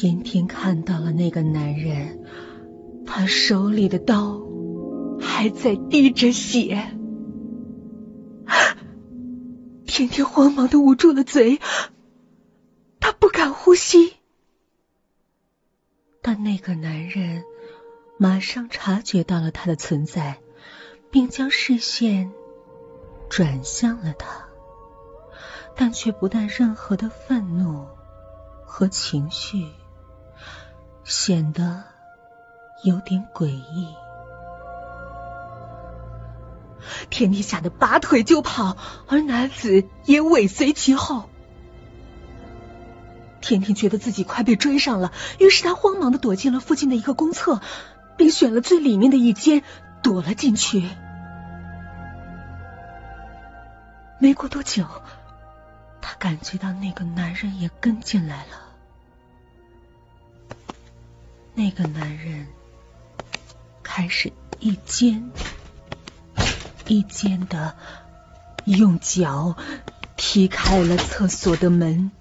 天天看到了那个男人，他手里的刀还在滴着血。天天慌忙的捂住了嘴，他不敢呼吸。但那个男人马上察觉到了他的存在，并将视线转向了他，但却不带任何的愤怒和情绪，显得有点诡异。甜甜吓得拔腿就跑，而男子也尾随其后。甜甜觉得自己快被追上了，于是他慌忙的躲进了附近的一个公厕，并选了最里面的一间躲了进去。没过多久，他感觉到那个男人也跟进来了。那个男人开始一间一间的用脚踢开了厕所的门。